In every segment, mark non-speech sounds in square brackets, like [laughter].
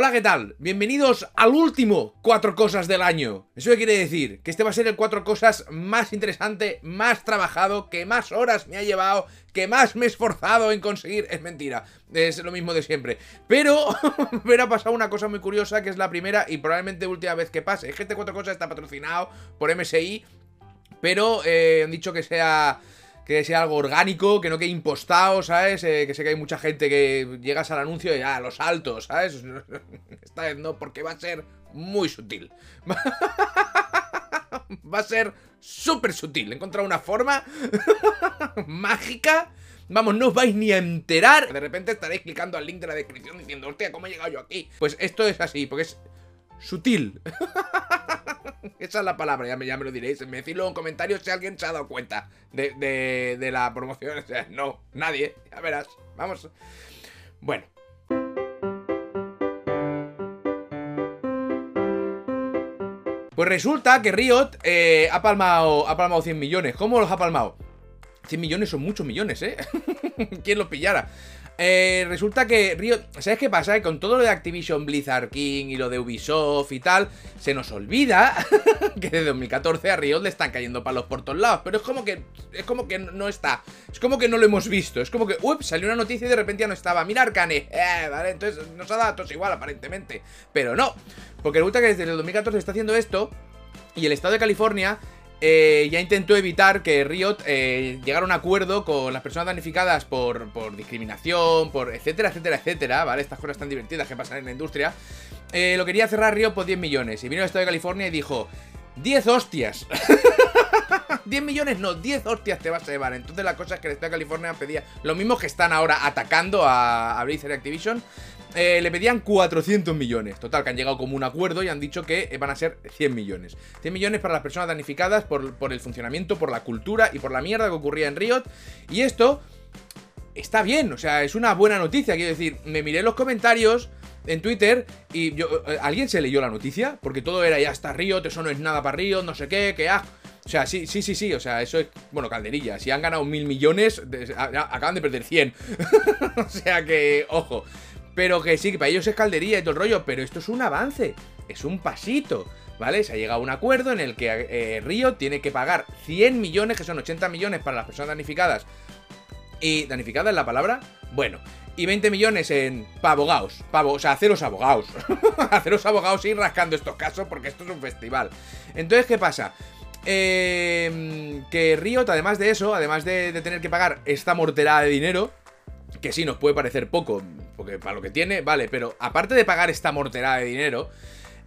Hola, ¿qué tal? Bienvenidos al último Cuatro Cosas del año. ¿Eso quiere decir? Que este va a ser el Cuatro Cosas más interesante, más trabajado, que más horas me ha llevado, que más me he esforzado en conseguir. Es mentira, es lo mismo de siempre. Pero, [laughs] pero ha pasado una cosa muy curiosa, que es la primera y probablemente última vez que pase. Es que este Cuatro Cosas está patrocinado por MSI, pero eh, han dicho que sea que sea algo orgánico, que no quede impostado, ¿sabes? Eh, que sé que hay mucha gente que llegas al anuncio y a los altos, ¿sabes? [laughs] Esta vez no, porque va a ser muy sutil. [laughs] va a ser súper sutil. He encontrado una forma [laughs] mágica. Vamos, no os vais ni a enterar. De repente estaréis clicando al link de la descripción diciendo, hostia, ¿cómo he llegado yo aquí? Pues esto es así, porque es sutil. Esa es la palabra, ya me, ya me lo diréis. Me decís luego en comentarios si alguien se ha dado cuenta de, de, la promoción. O sea, no, nadie, ya verás. Vamos. Bueno. Pues resulta que Riot eh, ha, palmado, ha palmado 100 millones. ¿Cómo los ha palmado? 100 millones son muchos millones, ¿eh? [laughs] ¿Quién los pillara? Eh, resulta que Riot, ¿sabes qué pasa? con todo lo de Activision Blizzard King y lo de Ubisoft y tal, se nos olvida [laughs] que desde 2014 a Riot le están cayendo palos por todos lados. Pero es como que, es como que no está. Es como que no lo hemos visto. Es como que, ups, salió una noticia y de repente ya no estaba. Mira Arcane, eh, vale, entonces nos ha dado datos igual aparentemente. Pero no, porque resulta que desde el 2014 está haciendo esto y el estado de California eh, ya intentó evitar que Riot eh, llegara a un acuerdo con las personas damnificadas por, discriminación, por etcétera, etcétera, etcétera, ¿vale? Estas cosas tan divertidas que pasan en la industria. Eh, lo quería cerrar Riot por 10 millones. Y vino el Estado de California y dijo, 10 hostias. [laughs] 10 millones, no, 10 hostias te vas a llevar. Entonces la cosa es que el Estado de California pedía lo mismo que están ahora atacando a, a Blizzard Activision. Eh, le pedían 400 millones. Total, que han llegado como un acuerdo y han dicho que van a ser 100 millones. 100 millones para las personas danificadas por, por el funcionamiento, por la cultura y por la mierda que ocurría en Riot. Y esto está bien, o sea, es una buena noticia. Quiero decir, me miré los comentarios en Twitter y yo, eh, ¿alguien se leyó la noticia? Porque todo era ya está Riot, eso no es nada para Riot, no sé qué, que ah. O sea, sí, sí, sí, sí, o sea, eso es, bueno, calderilla. Si han ganado mil millones, acaban de perder 100. [laughs] o sea que, ojo. Pero que sí, que para ellos es caldería y todo el rollo, pero esto es un avance, es un pasito. ¿Vale? Se ha llegado a un acuerdo en el que eh, Río tiene que pagar 100 millones, que son 80 millones para las personas danificadas. ¿Y danificada es la palabra? Bueno, y 20 millones en abogados. Pavo, o sea, haceros abogados. [laughs] haceros abogados y ir rascando estos casos porque esto es un festival. Entonces, ¿qué pasa? Eh, que Riot, además de eso, además de, de, tener que pagar esta morterada de dinero, que sí nos puede parecer poco, porque para lo que tiene, vale, pero aparte de pagar esta morterada de dinero,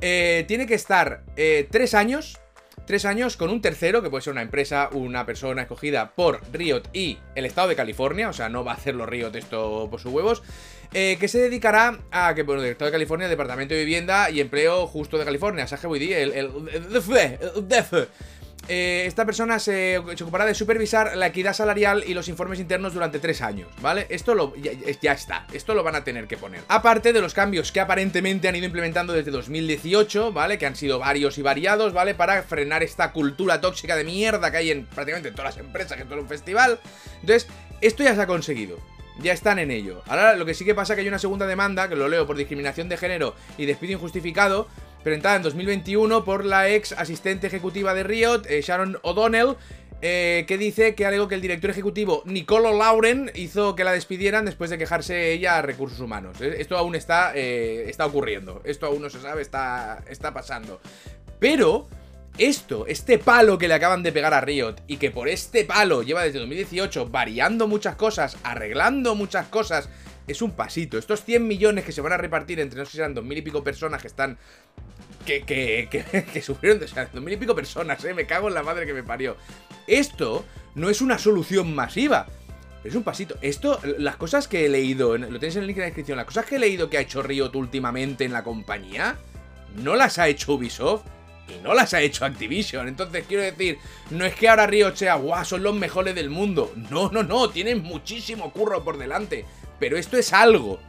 eh, tiene que estar eh, tres años, tres años con un tercero, que puede ser una empresa, una persona escogida por Riot y el estado de California, o sea, no va a hacerlo Riot esto por sus huevos, eh, que se dedicará a que, bueno, el estado de California, Departamento de Vivienda y Empleo Justo de California, el, el, el, eh, esta persona se, ocupará de supervisar la equidad salarial y los informes internos durante tres años, ¿vale? Esto lo, ya, está, esto lo van a tener que poner. Aparte de los cambios que aparentemente han ido implementando desde 2018, ¿vale? Que han sido varios y variados, ¿vale? Para frenar esta cultura tóxica de mierda que hay en prácticamente todas las empresas, que es todo un festival. Entonces, esto ya se ha conseguido. Ya están en ello. Ahora lo que sí que pasa es que hay una segunda demanda, que lo leo por discriminación de género y despido injustificado, presentada en 2021 por la ex asistente ejecutiva de Riot, eh, Sharon O'Donnell, eh, que dice que algo que el director ejecutivo Nicolo Lauren hizo que la despidieran después de quejarse ella a recursos humanos. Eh, esto aún está, está ocurriendo, esto aún no se sabe, está, está pasando. Pero esto, este palo que le acaban de pegar a Riot y que por este palo lleva desde 2018 variando muchas cosas, arreglando muchas cosas es un pasito. Estos 100 millones que se van a repartir entre, no sé si dos mil y pico personas que están... Que, que, que, [laughs] que sufrieron, o sea, dos mil y pico personas, eh, me cago en la madre que me parió. Esto no es una solución masiva. Es un pasito. Esto, las cosas que he leído, lo tenéis en el link en la descripción, las cosas que he leído que ha hecho Riot últimamente en la compañía, no las ha hecho Ubisoft y no las ha hecho Activision. Entonces, quiero decir, no es que ahora Riot sea, guau, son los mejores del mundo. No, no, no, tienen muchísimo curro por delante. Pero esto es algo.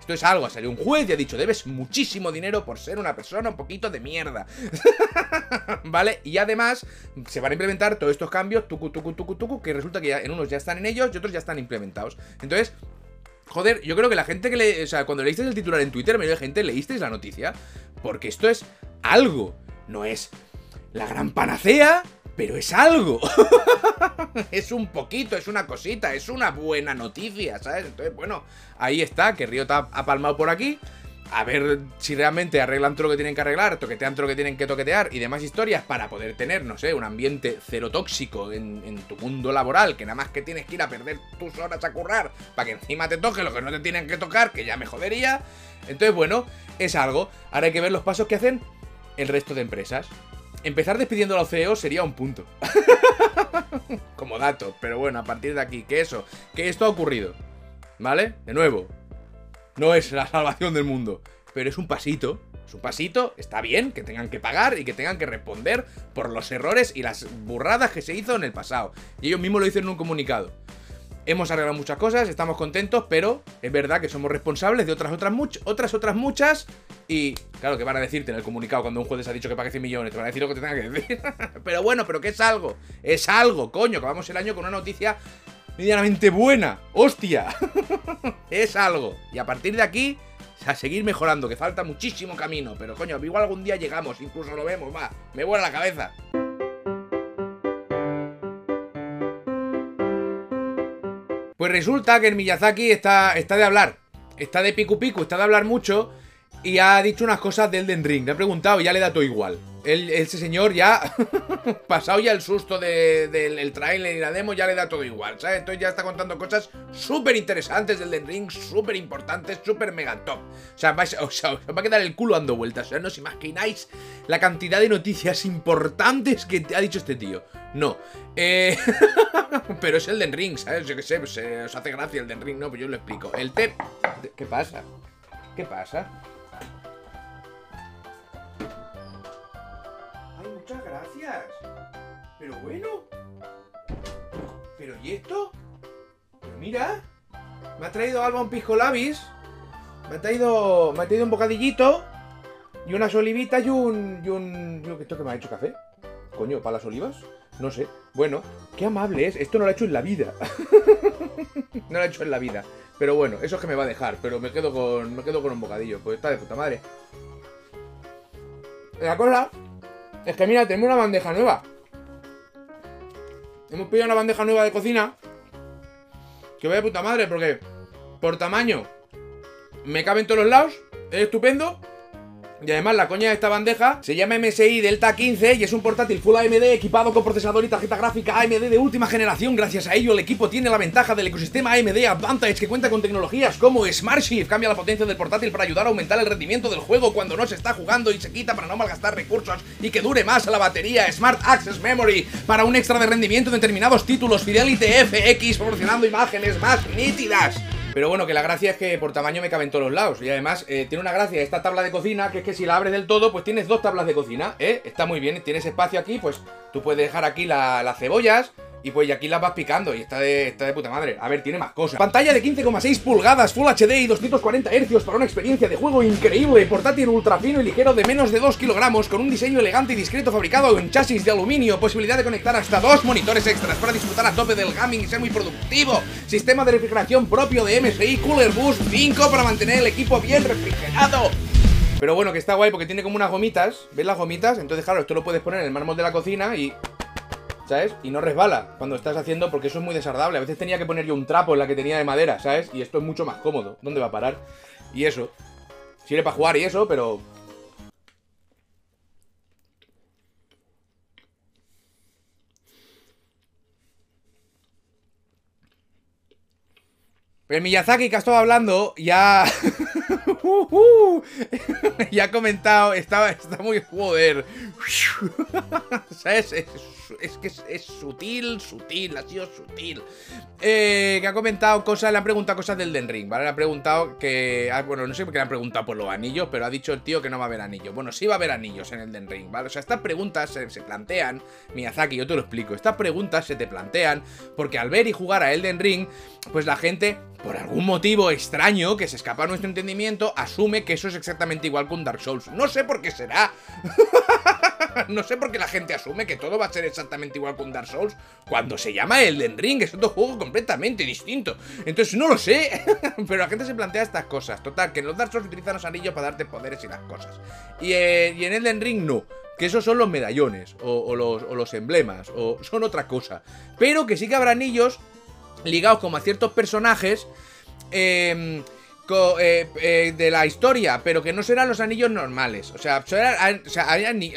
Esto es algo. Ha salido un juez y ha dicho, debes muchísimo dinero por ser una persona un poquito de mierda. [laughs] ¿Vale? Y además se van a implementar todos estos cambios, tucu, tucu, tucu, tucu, que resulta que en unos ya están en ellos y otros ya están implementados. Entonces, joder, yo creo que la gente que le. O sea, cuando leísteis el titular en Twitter, me dio gente, leísteis la noticia. Porque esto es algo. No es la gran panacea, pero es algo. [laughs] es un poquito, es una cosita, es una buena noticia, ¿sabes? Entonces, bueno, ahí está, que Riot ha palmado por aquí a ver si realmente arreglan todo lo que tienen que arreglar, toquetean todo lo que tienen que toquetear y demás historias para poder tener, no sé, un ambiente cero tóxico en, tu mundo laboral, que nada más que tienes que ir a perder tus horas a currar para que encima te toque lo que no te tienen que tocar, que ya me jodería. Entonces, bueno, es algo. Ahora hay que ver los pasos que hacen el resto de empresas. Empezar despidiendo a los CEOs sería un punto. [laughs] Como dato, pero bueno, a partir de aquí, que eso, que esto ha ocurrido. ¿Vale? De nuevo, no es la salvación del mundo, pero es un pasito. Es un pasito, está bien que tengan que pagar y que tengan que responder por los errores y las burradas que se hizo en el pasado. Y ellos mismos lo dicen en un comunicado. Hemos arreglado muchas cosas, estamos contentos, pero es verdad que somos responsables de otras otras muchas, otras otras muchas. Y claro que van a decirte en el comunicado cuando un juez ha dicho que pague 100 millones, te van a decir lo que te que decir. [laughs] pero bueno, pero que es algo, es algo, coño, que vamos el año con una noticia medianamente buena. ¡Hostia! [laughs] es algo. Y a partir de aquí, a seguir mejorando, que falta muchísimo camino. Pero coño, igual algún día llegamos, incluso lo vemos, va. Me vuela la cabeza. Pues resulta que el Miyazaki está, está de hablar. Está de pico pico, está de hablar mucho. Y ha dicho unas cosas de Elden Ring. Le he preguntado y ya le da todo igual ese señor ya, [laughs] pasado ya el susto del trailer y la demo, ya le da todo igual, ¿sabes? Entonces ya está contando cosas súper interesantes del Den Ring, súper importantes, súper mega top. O sea, vais, [laughs] os va a quedar el culo dando vueltas. O sea, no os imagináis la cantidad de noticias importantes que ha dicho este tío. No. Eh, [laughs] pero es el Den Ring, ¿sabes? Yo qué sé, pues, eh, os hace gracia el Den Ring, no, pues yo lo explico. El TEP... ¿Qué pasa? ¿Qué pasa? Gracias. Pero bueno. ¿Pero y esto? Pero mira. Me ha traído Alba un pisco labis. Me ha traído. Me ha traído un bocadillito. Y unas olivitas y un. y un. ¿Esto que me ha hecho café? Coño, ¿para las olivas? No sé. Bueno, qué amable es. Esto no lo ha hecho en la vida. [laughs] no lo ha hecho en la vida. Pero bueno, eso es que me va a dejar. Pero me quedo con. Me quedo con un bocadillo. Pues está de puta madre. La cosa es que mira, tenemos una bandeja nueva. Hemos pillado una bandeja nueva de cocina. Que vaya puta madre, porque por tamaño me cabe en todos los lados. Es estupendo. Y además la coña de esta bandeja se llama MSI Delta 15 y es un portátil Full AMD equipado con procesador y tarjeta gráfica AMD de última generación. Gracias a ello el equipo tiene la ventaja del ecosistema AMD Advantage que cuenta con tecnologías como Shift, cambia la potencia del portátil para ayudar a aumentar el rendimiento del juego cuando no se está jugando y se quita para no malgastar recursos y que dure más la batería. Smart Access Memory para un extra de rendimiento en determinados títulos. Fidelity FX proporcionando imágenes más nítidas. Pero bueno, que la gracia es que por tamaño me cabe en todos los lados. Y además eh, tiene una gracia esta tabla de cocina, que es que si la abres del todo, pues tienes dos tablas de cocina, ¿eh? Está muy bien, tienes espacio aquí, pues tú puedes dejar aquí las cebollas, y pues aquí las vas picando y está de, está de puta madre. A ver, tiene más cosas. Pantalla de 15,6 pulgadas, Full HD y 240 Hz para una experiencia de juego increíble. Portátil ultra fino y ligero de menos de 2 kilogramos con un diseño elegante y discreto fabricado en chasis de aluminio. Posibilidad de conectar hasta dos monitores extras para disfrutar a tope del gaming y ser muy productivo. Sistema de refrigeración propio de MSI Cooler Boost 5 para mantener el equipo bien refrigerado. Pero bueno, que está guay porque tiene como unas gomitas. ¿Ves las gomitas? Entonces, claro, esto lo puedes poner en el mármol de la cocina y ¿sabes? Y no resbala cuando estás haciendo, porque eso es muy desagradable. A veces tenía que poner yo un trapo en la que tenía de madera, ¿sabes? Y esto es mucho más cómodo. ¿Dónde va a parar? Y eso. Sirve para jugar y eso, pero... El Miyazaki que ha estado hablando ya... [laughs] [laughs] ya ha comentado, estaba, está muy joder. [laughs] ¿Sabes? Es, que es, sutil, sutil, ha sido sutil. Eh, que ha comentado cosas, le han preguntado cosas del Den Ring, ¿vale? Le ha preguntado que. Ah, bueno, no sé por qué le han preguntado por los anillos, pero ha dicho el tío que no va a haber anillos. Bueno, sí va a haber anillos en el Den Ring, ¿vale? O sea, estas preguntas se, se plantean. Miyazaki, yo te lo explico. Estas preguntas se te plantean porque al ver y jugar a Elden Ring, pues la gente por algún motivo extraño que se escapa a nuestro entendimiento, asume que eso es exactamente igual un Dark Souls. No sé por qué será. [laughs] no sé por qué la gente asume que todo va a ser exactamente igual con Dark Souls, cuando se llama Elden Ring, es otro juego completamente distinto. Entonces no lo sé, [laughs] pero la gente se plantea estas cosas. Total, que en los Dark Souls utilizan los anillos para darte poderes y las cosas. Y, eh, y en Elden Ring no. Que esos son los medallones, o, los, o los emblemas, o son otra cosa. Pero que sí que habrá anillos ligados como a ciertos personajes. Eh, eh, eh, de la historia, pero que no serán los anillos normales. O sea, o sea, o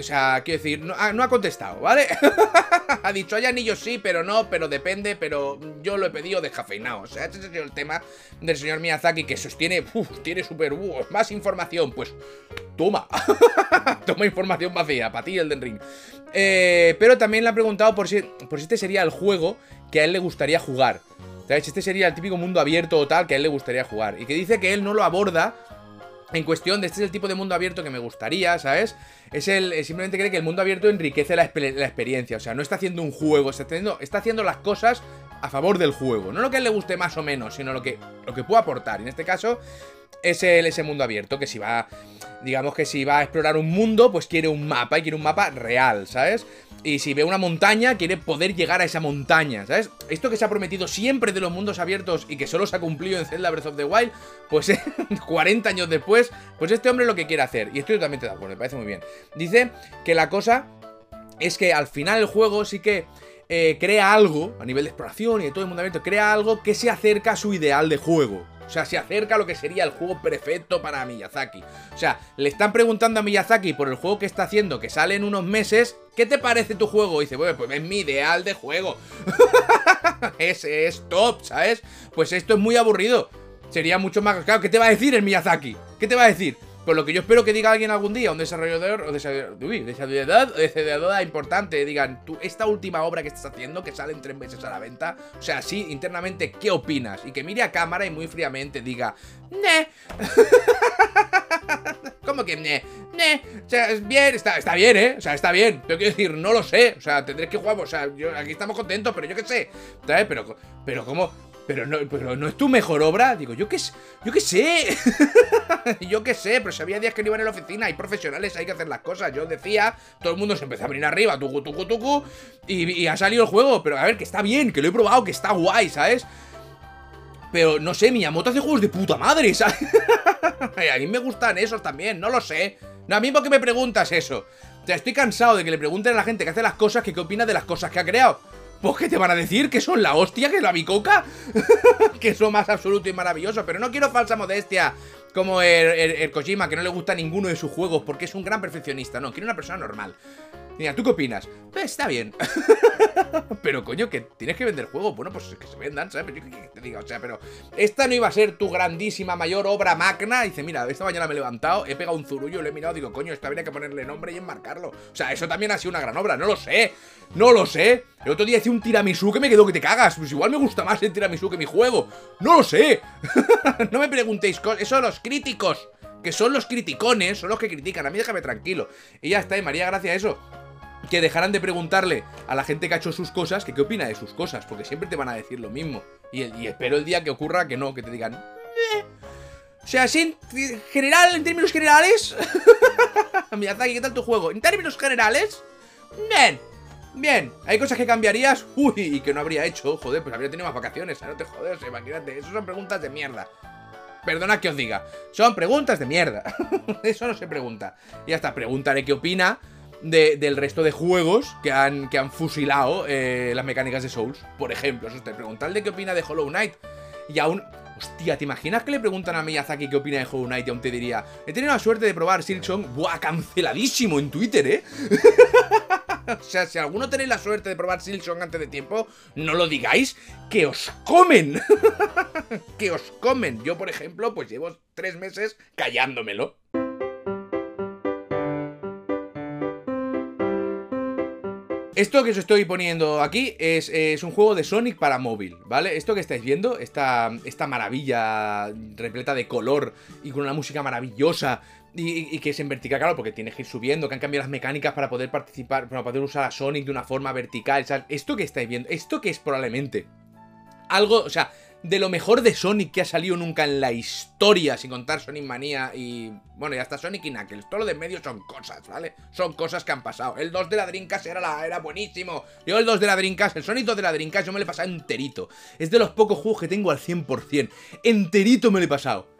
sea quiero decir, no, ah, ha contestado, ¿vale? [laughs] ha dicho, hay anillos sí, pero no, pero depende, pero yo lo he pedido descafeinado. O sea, este es el tema del señor Miyazaki que sostiene, uff, tiene súper, uh, más información. Pues, toma, [laughs] toma información vacía, para ti el del ring. Eh, pero también le ha preguntado por si, por si este sería el juego que a él le gustaría jugar. Este sería el típico mundo abierto o tal que a él le gustaría jugar. Y que dice que él no lo aborda en cuestión de este es el tipo de mundo abierto que me gustaría, ¿sabes? Es el. Eh, simplemente cree que el mundo abierto enriquece la, experiencia. O sea, no está haciendo un juego, está haciendo las cosas a favor del juego. No lo que le guste más o menos, sino lo que, lo que pueda aportar. Y en este caso, es el, ese mundo abierto. Que si va. Digamos que si va a explorar un mundo, pues quiere un mapa y quiere un mapa real, ¿sabes? Y si ve una montaña, quiere poder llegar a esa montaña, ¿sabes? Esto que se ha prometido siempre de los mundos abiertos y que solo se ha cumplido en Zelda Breath of the Wild, pues [laughs] 40 años después, pues este hombre lo que quiere hacer. Y estoy totalmente de acuerdo, me parece muy bien. Dice que la cosa es que al final el juego sí que eh, crea algo, a nivel de exploración y de todo el mundo crea algo que se acerca a su ideal de juego. O sea, se acerca a lo que sería el juego perfecto para Miyazaki. O sea, le están preguntando a Miyazaki por el juego que está haciendo, que sale en unos meses, ¿qué te parece tu juego? Y dice, bueno, pues es mi ideal de juego. [laughs] Ese es top, ¿sabes? Pues esto es muy aburrido. Sería mucho más... Claro, ¿qué te va a decir el Miyazaki? ¿Qué te va a decir? Por lo que yo espero que diga alguien algún día, un desarrollador o desarrollador, importante, digan, tú, esta última obra que estás haciendo, que sale en tres meses a la venta, o sea, sí, internamente, ¿qué opinas? Y que mire a cámara y muy fríamente diga, ne. [laughs] ¿Cómo que ne? Ne. O sea, es bien, está, está bien, ¿eh? O sea, está bien. Pero quiero decir, no lo sé. O sea, tendré que jugar. O sea, yo, aquí estamos contentos, pero yo qué sé. ¿Sabes? Pero, pero ¿cómo? Pero no, pero no es tu mejor obra. Digo, yo qué, yo qué sé. [laughs] yo qué sé, pero si había días que no iban en la oficina, hay profesionales, hay que hacer las cosas. Yo decía, todo el mundo se empezó a venir arriba, tucu, tucu, tucu, y, ha salido el juego. Pero a ver, que está bien, que lo he probado, que está guay, ¿sabes? Pero no sé, Miyamoto hace juegos de puta madre, [laughs] ¿sabes? a mí me gustan esos también, no lo sé. No, a mí por qué me preguntas eso. O sea, estoy cansado de que le pregunten a la gente que hace las cosas que qué opina de las cosas que ha creado. Pues que te van a decir que son la hostia, que es la bicoca. [laughs] que lo más absoluto y maravilloso. Pero no quiero falsa modestia como el, Kojima, que no le gusta ninguno de sus juegos porque es un gran perfeccionista. No, quiero una persona normal. Mira, ¿tú qué opinas? Pues está bien. [laughs] [laughs] pero coño, que tienes que vender juegos. Bueno, pues que se vendan, ¿sabes? Yo que te diga, o sea, pero esta no iba a ser tu grandísima mayor obra magna. Y dice, mira, esta mañana me he levantado, he pegado un zurullo, lo he mirado, digo, coño, esta habría que ponerle nombre y enmarcarlo. O sea, eso también ha sido una gran obra, no lo sé. No lo sé. El otro día hice un tiramisú que me quedó que te cagas. Pues igual me gusta más el tiramisú que mi juego. No lo sé. [laughs] no me preguntéis, eso los críticos que son los criticones, son los que critican. A mí déjame tranquilo. Y ya está, y María, gracias a eso que dejarán de preguntarle a la gente que ha hecho sus cosas que qué opina de sus cosas, porque siempre te van a decir lo mismo. Y, espero el día que ocurra que no, que te digan... O sea, en general, en términos generales... [laughs] Miyazaki, ¿qué tal tu juego? En términos generales... Bien, bien. Hay cosas que cambiarías, uy, y que no habría hecho. Joder, pues habría tenido más vacaciones, no te jodes, imagínate. Eso son preguntas de mierda. Perdona que os diga. Son preguntas de mierda. [laughs] Eso no se pregunta. Y hasta preguntaré qué opina del resto de juegos que han, que han fusilado eh, las mecánicas de Souls. Por ejemplo, eso te de qué opina de Hollow Knight. Y aún... Hostia, ¿te imaginas que le preguntan a Miyazaki qué opina de Hollow Knight y aún te diría He tenido la suerte de probar Silksong Buah, canceladísimo en Twitter, ¿eh? [laughs] o sea, si alguno tenéis la suerte de probar Silksong antes de tiempo No lo digáis, que os comen [laughs] Que os comen Yo, por ejemplo, pues llevo tres meses callándomelo Esto que os estoy poniendo aquí es, un juego de Sonic para móvil, ¿vale? Esto que estáis viendo, esta, esta maravilla repleta de color y con una música maravillosa y, que es en vertical, claro, porque tienes que ir subiendo, que han cambiado las mecánicas para poder participar, para poder usar a Sonic de una forma vertical, Esto que estáis viendo, esto que es probablemente algo, o sea, de lo mejor de Sonic que ha salido nunca en la historia, sin contar Sonic Manía y... Bueno, y hasta Sonic y Knuckles. Todo lo de medio son cosas, ¿vale? Son cosas que han pasado. El 2 de la Dreamcast era, la, era buenísimo. Yo el 2 de la Dreamcast, el Sonic 2 de la Dreamcast, yo me lo he pasado enterito. Es de los pocos juegos que tengo al 100%. Enterito me lo he pasado.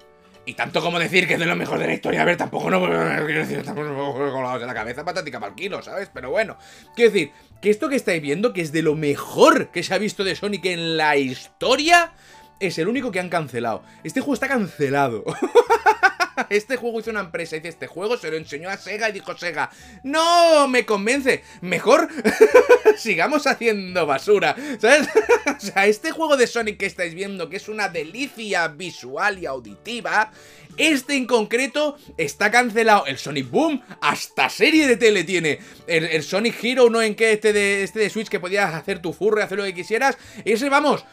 Y tanto como decir que es de lo mejor de la historia, a ver, tampoco no [laughs] quiero decir, la de la cabeza patática para el kilo, ¿sabes? Pero bueno, quiero decir, que esto que estáis viendo, que es de lo mejor que se ha visto de Sonic en la historia, es el único que han cancelado. Este juego está cancelado. [laughs] [laughs] Este juego hizo una empresa, dice este juego, se lo enseñó a Sega y dijo Sega, no me convence, mejor [laughs] sigamos haciendo basura, ¿sabes? [laughs] o sea, este juego de Sonic que estáis viendo, que es una delicia visual y auditiva, este en concreto está cancelado. El Sonic Boom, hasta serie de tele tiene. El, Sonic Hero, no en que este de, este de Switch que podías hacer tu furro y hacer lo que quisieras. Ese, vamos,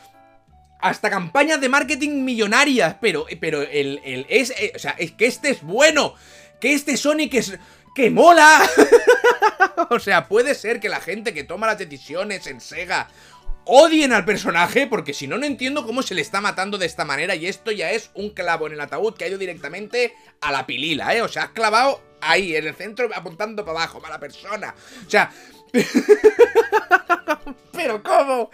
hasta campañas de marketing millonarias, pero, pero el, el es, eh, o sea, es que este es bueno, que este Sonic es, que mola. [laughs] o sea, puede ser que la gente que toma las decisiones en Sega odien al personaje, porque si no, no entiendo cómo se le está matando de esta manera, y esto ya es un clavo en el ataúd que ha ido directamente a la pilila, ¿eh? O sea, has clavado ahí, en el centro, apuntando para abajo, para la persona. O sea... [laughs] ¿Pero cómo?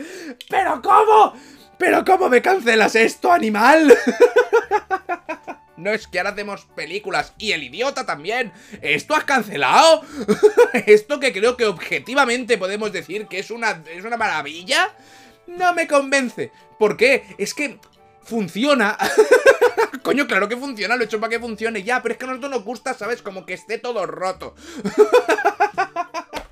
¿Pero cómo? ¿Pero cómo me cancelas esto, animal? [laughs] No es que ahora hacemos películas y el idiota también. ¿Esto has cancelado? [laughs] ¿Esto que creo que objetivamente podemos decir que es una, es una maravilla? No me convence. ¿Por qué? Es que funciona. [laughs] Coño, claro que funciona, lo he hecho para que funcione ya, pero es que a nosotros nos gusta, ¿sabes? Como que esté todo roto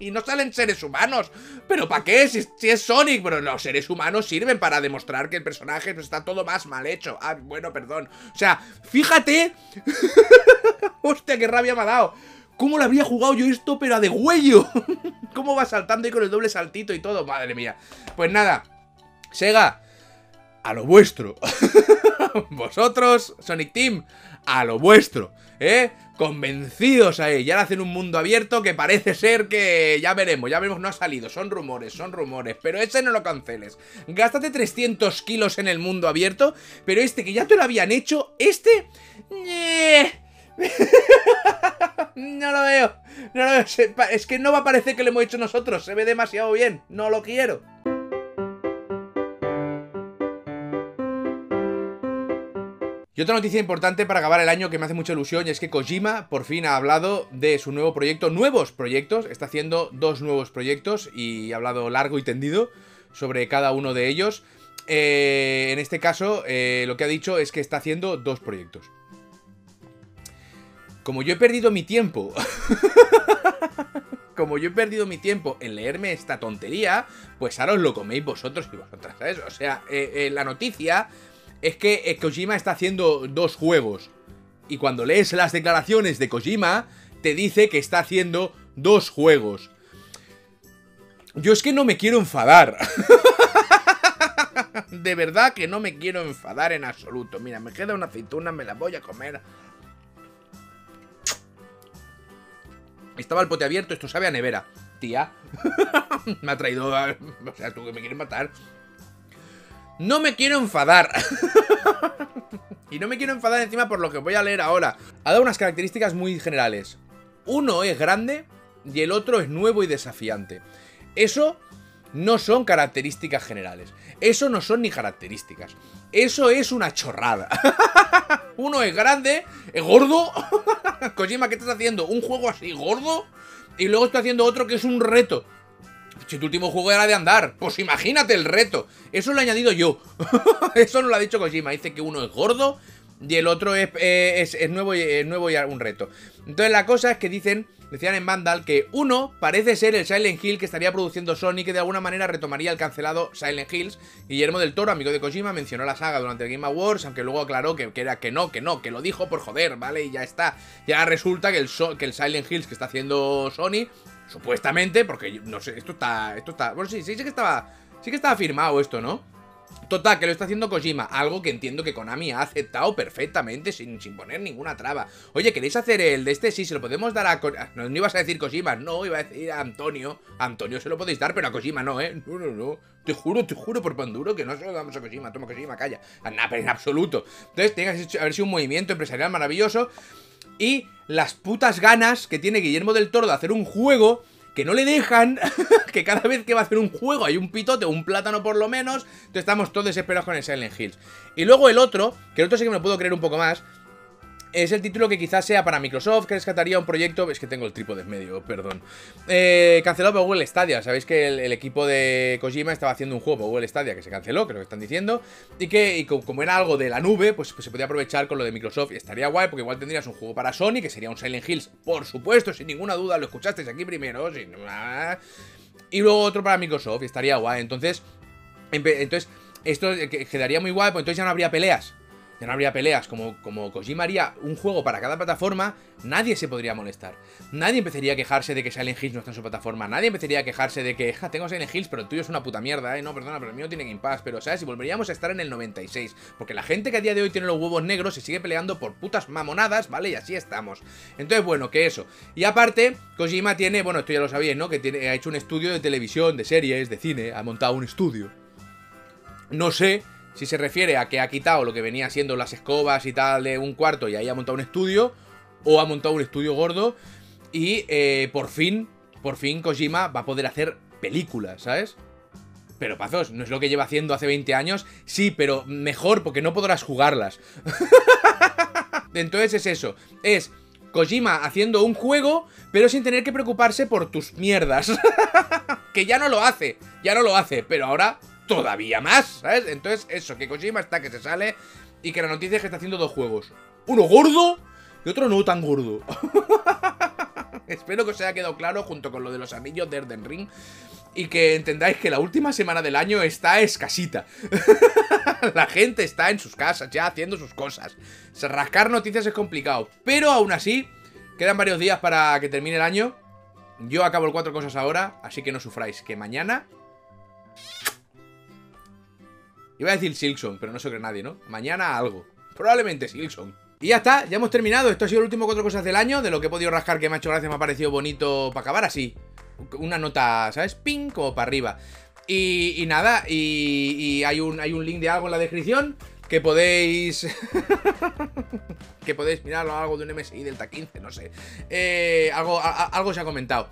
y no salen seres humanos. ¿Pero para qué? Si, es Sonic, pero los seres humanos sirven para demostrar que el personaje está todo más mal hecho. Ah, bueno, perdón. O sea, fíjate. [laughs] Hostia, qué rabia me ha dado. ¿Cómo lo habría jugado yo esto, pero a de huello? [laughs] ¿Cómo va saltando ahí con el doble saltito y todo? Madre mía. Pues nada, Sega, a lo vuestro. [laughs] Vosotros, Sonic Team, a lo vuestro, ¿eh? Convencidos ahí, ya hacen un mundo abierto que parece ser que ya veremos, ya veremos, no ha salido, son rumores, son rumores, pero ese no lo canceles. Gástate 300 kilos en el mundo abierto, pero este que ya te lo habían hecho, este... [laughs] no lo veo, no lo veo, es que no va a parecer que lo hemos hecho nosotros, se ve demasiado bien, no lo quiero. Y otra noticia importante para acabar el año que me hace mucha ilusión es que Kojima por fin ha hablado de su nuevo proyecto, nuevos proyectos, está haciendo dos nuevos proyectos y ha hablado largo y tendido sobre cada uno de ellos. Eh, en este caso, eh, lo que ha dicho es que está haciendo dos proyectos. Como yo he perdido mi tiempo... [laughs] como yo he perdido mi tiempo en leerme esta tontería, pues ahora os lo coméis vosotros y vosotras. O sea, eh, la noticia es que eh, Kojima está haciendo dos juegos. Y cuando lees las declaraciones de Kojima, te dice que está haciendo dos juegos. Yo es que no me quiero enfadar. [laughs] de verdad que no me quiero enfadar en absoluto. Mira, me queda una aceituna, me la voy a comer. Estaba el pote abierto, esto sabe a nevera. Tía. [laughs] me ha traído... O sea, tú que me quieres matar. No me quiero enfadar. [laughs] y no me quiero enfadar encima por lo que voy a leer ahora. Ha dado unas características muy generales. Uno es grande y el otro es nuevo y desafiante. Eso no son características generales. Eso no son ni características. Eso es una chorrada. [laughs] Uno es grande, es gordo. [laughs] Kojima, ¿qué estás haciendo? ¿Un juego así gordo? Y luego estoy haciendo otro que es un reto. Si tu último juego era de andar, pues imagínate el reto. Eso lo he añadido yo. [laughs] Eso no lo ha dicho Kojima. Dice que uno es gordo y el otro es, eh, nuevo, y, nuevo y un reto. Entonces la cosa es que dicen, decían en Vandal, que uno parece ser el Silent Hill que estaría produciendo Sony, que de alguna manera retomaría el cancelado Silent Hills. Guillermo del Toro, amigo de Kojima, mencionó la saga durante el Game Awards, aunque luego aclaró que, era que no, que no, que lo dijo por joder, ¿vale? Y ya está. Ya resulta que el, que el Silent Hills que está haciendo Sony Supuestamente, porque no sé, esto está. Esto está. Bueno, sí, sí, sí que estaba. Sí que estaba firmado esto, ¿no? Total, que lo está haciendo Kojima, algo que entiendo que Konami ha aceptado perfectamente, sin, sin poner ninguna traba. Oye, ¿queréis hacer el de este? Sí, se lo podemos dar a... Ah, no, ibas a decir Kojima, no, iba a decir a Antonio. A Antonio se lo podéis dar, pero a Kojima no, ¿eh? No, no, no. Te juro, te juro por Panduro que no se lo damos a Kojima. Toma Kojima, calla. Nada, pero en absoluto. Entonces, tiene que haber sido un movimiento empresarial maravilloso. Y las putas ganas que tiene Guillermo del Toro de hacer un juego que no le dejan, [laughs] que cada vez que va a hacer un juego hay un pitote un plátano por lo menos, entonces estamos todos desesperados con el Silent Hills. Y luego el otro, que el otro sí que me lo puedo creer un poco más, es el título que quizás sea para Microsoft, que rescataría un proyecto. Es que tengo el trípode en medio, perdón. Eh, cancelado por Google Stadia. Sabéis que el, equipo de Kojima estaba haciendo un juego por Google Stadia que se canceló, creo que están diciendo. Y que como era algo de la nube, pues, pues, se podía aprovechar con lo de Microsoft. Y estaría guay, porque igual tendrías un juego para Sony, que sería un Silent Hills, por supuesto, sin ninguna duda. Lo escuchasteis aquí primero. Sin... Y luego otro para Microsoft, y estaría guay. Entonces, entonces esto quedaría muy guay, pues entonces ya no habría peleas ya no habría peleas, como, como Kojima haría un juego para cada plataforma, nadie se podría molestar. Nadie empezaría a quejarse de que Silent Hills no está en su plataforma, nadie empezaría a quejarse de que, ja, tengo Silent Hills, pero el tuyo es una puta mierda, eh, no, perdona, pero el mío tiene Game Pass, pero, ¿sabes? Y volveríamos a estar en el 96, porque la gente que a día de hoy tiene los huevos negros se sigue peleando por putas mamonadas, ¿vale? Y así estamos. Entonces, bueno, que eso. Y aparte, Kojima tiene, bueno, esto ya lo sabíais, ¿no? Que tiene, ha hecho un estudio de televisión, de series, de cine, ha montado un estudio. No sé si se refiere a que ha quitado lo que venía siendo las escobas y tal de un cuarto y ahí ha montado un estudio, o ha montado un estudio gordo y eh, por fin, por fin Kojima va a poder hacer películas, ¿sabes? Pero Pazos, ¿no es lo que lleva haciendo hace 20 años? Sí, pero mejor porque no podrás jugarlas. [laughs] Entonces es eso, es Kojima haciendo un juego, pero sin tener que preocuparse por tus mierdas. [laughs] que ya no lo hace, ya no lo hace, pero ahora todavía más, ¿sabes? Entonces, eso, que Kojima está que se sale y que la noticia es que está haciendo dos juegos. Uno gordo y otro no tan gordo. [laughs] Espero que os haya quedado claro junto con lo de los anillos de Erden Ring y que entendáis que la última semana del año está escasita. [laughs] la gente está en sus casas ya haciendo sus cosas. Rascar noticias es complicado, pero aún así quedan varios días para que termine el año. Yo acabo el cuatro cosas ahora, así que no sufráis, que mañana Iba a decir Silkson, pero no se cree nadie, ¿no? Mañana algo. Probablemente Silkson. Y ya está, ya hemos terminado. Esto ha sido el último cuatro cosas del año. De lo que he podido rascar que me ha hecho gracia, me ha parecido bonito para acabar así. Una nota, ¿sabes? Ping, como para arriba. Y, nada, y, hay, un, hay un link de algo en la descripción que podéis... [laughs] que podéis mirarlo, algo de un MSI Delta 15, no sé. Eh, algo, algo se ha comentado.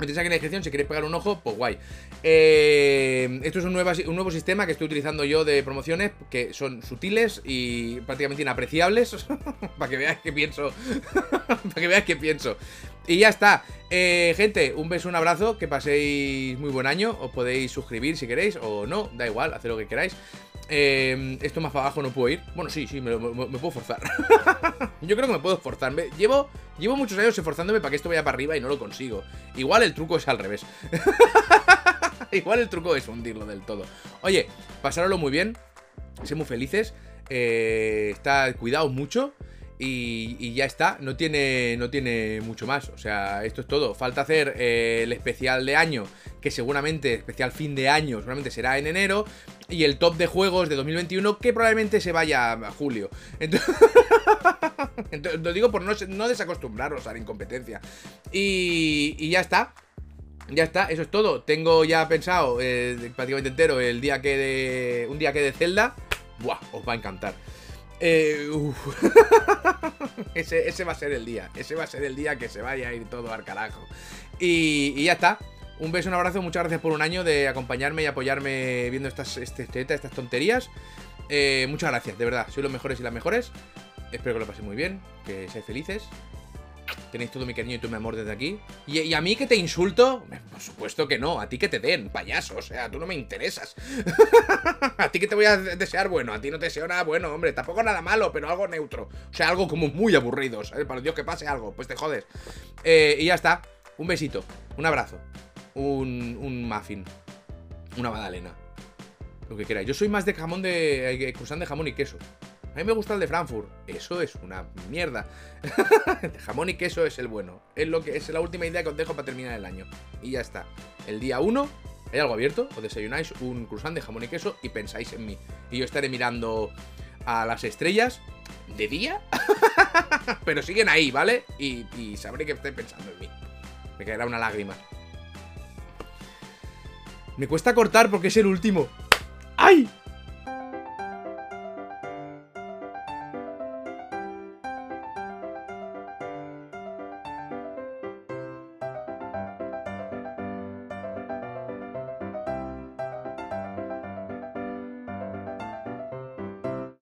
Metéis aquí en la descripción si queréis pegar un ojo, pues guay. Eh, esto es un nuevo, un nuevo sistema que estoy utilizando yo de promociones que son sutiles y prácticamente inapreciables. [laughs] para que veáis que pienso. [laughs] para que veáis que pienso. Y ya está. Eh, gente, un beso, un abrazo. Que paséis muy buen año. Os podéis suscribir si queréis o no. Da igual, haced lo que queráis. Eh, esto más para abajo no puedo ir. Bueno, sí, sí, me, puedo forzar. [laughs] Yo creo que me puedo forzar. llevo, llevo muchos años esforzándome para que esto vaya para arriba y no lo consigo. Igual el truco es al revés. [laughs] Igual el truco es hundirlo del todo. Oye, pasároslo muy bien. Sé muy felices. Eh, está, cuidaos mucho. Y, ya está, no tiene, no tiene mucho más. O sea, esto es todo. Falta hacer eh, el especial de año, que seguramente, especial fin de año, seguramente será en enero. Y el top de juegos de 2021, que probablemente se vaya a julio. Entonces, [laughs] lo digo por no, no desacostumbraros a la incompetencia. Y, y ya está. Ya está, eso es todo. Tengo ya pensado eh, prácticamente entero el día que de. Un día que de Zelda. Buah, os va a encantar. Eh, [laughs] ese, va a ser el día. Ese va a ser el día que se vaya a ir todo al carajo. Y, ya está. Un beso, un abrazo. Muchas gracias por un año de acompañarme y apoyarme viendo estas, este, este, estas tonterías. Eh, muchas gracias, de verdad. Sois los mejores y las mejores. Espero que lo paséis muy bien. Que seáis felices. Tenéis todo mi cariño y todo mi amor desde aquí. ¿Y, a mí que te insulto? Por supuesto que no. A ti que te den, payaso. O sea, tú no me interesas. [laughs] a ti que te voy a desear bueno. A ti no te deseo nada bueno, hombre. Tampoco nada malo, pero algo neutro. O sea, algo como muy aburrido. Para Dios que pase algo. Pues te jodes. Eh, y ya está. Un besito. Un abrazo. Un, muffin. Una magdalena. Lo que queráis. Yo soy más de jamón de... Eh, cruzán de jamón y queso. A mí me gusta el de Frankfurt. Eso es una mierda. [laughs] jamón y queso es el bueno. Es lo que es la última idea que os dejo para terminar el año. Y ya está. El día 1 ¿Hay algo abierto? Os desayunáis un croissant de jamón y queso y pensáis en mí. Y yo estaré mirando a las estrellas de día, [laughs] pero siguen ahí, ¿vale? Y, y sabré que estáis pensando en mí. Me caerá una lágrima. Me cuesta cortar porque es el último. ¡Ay!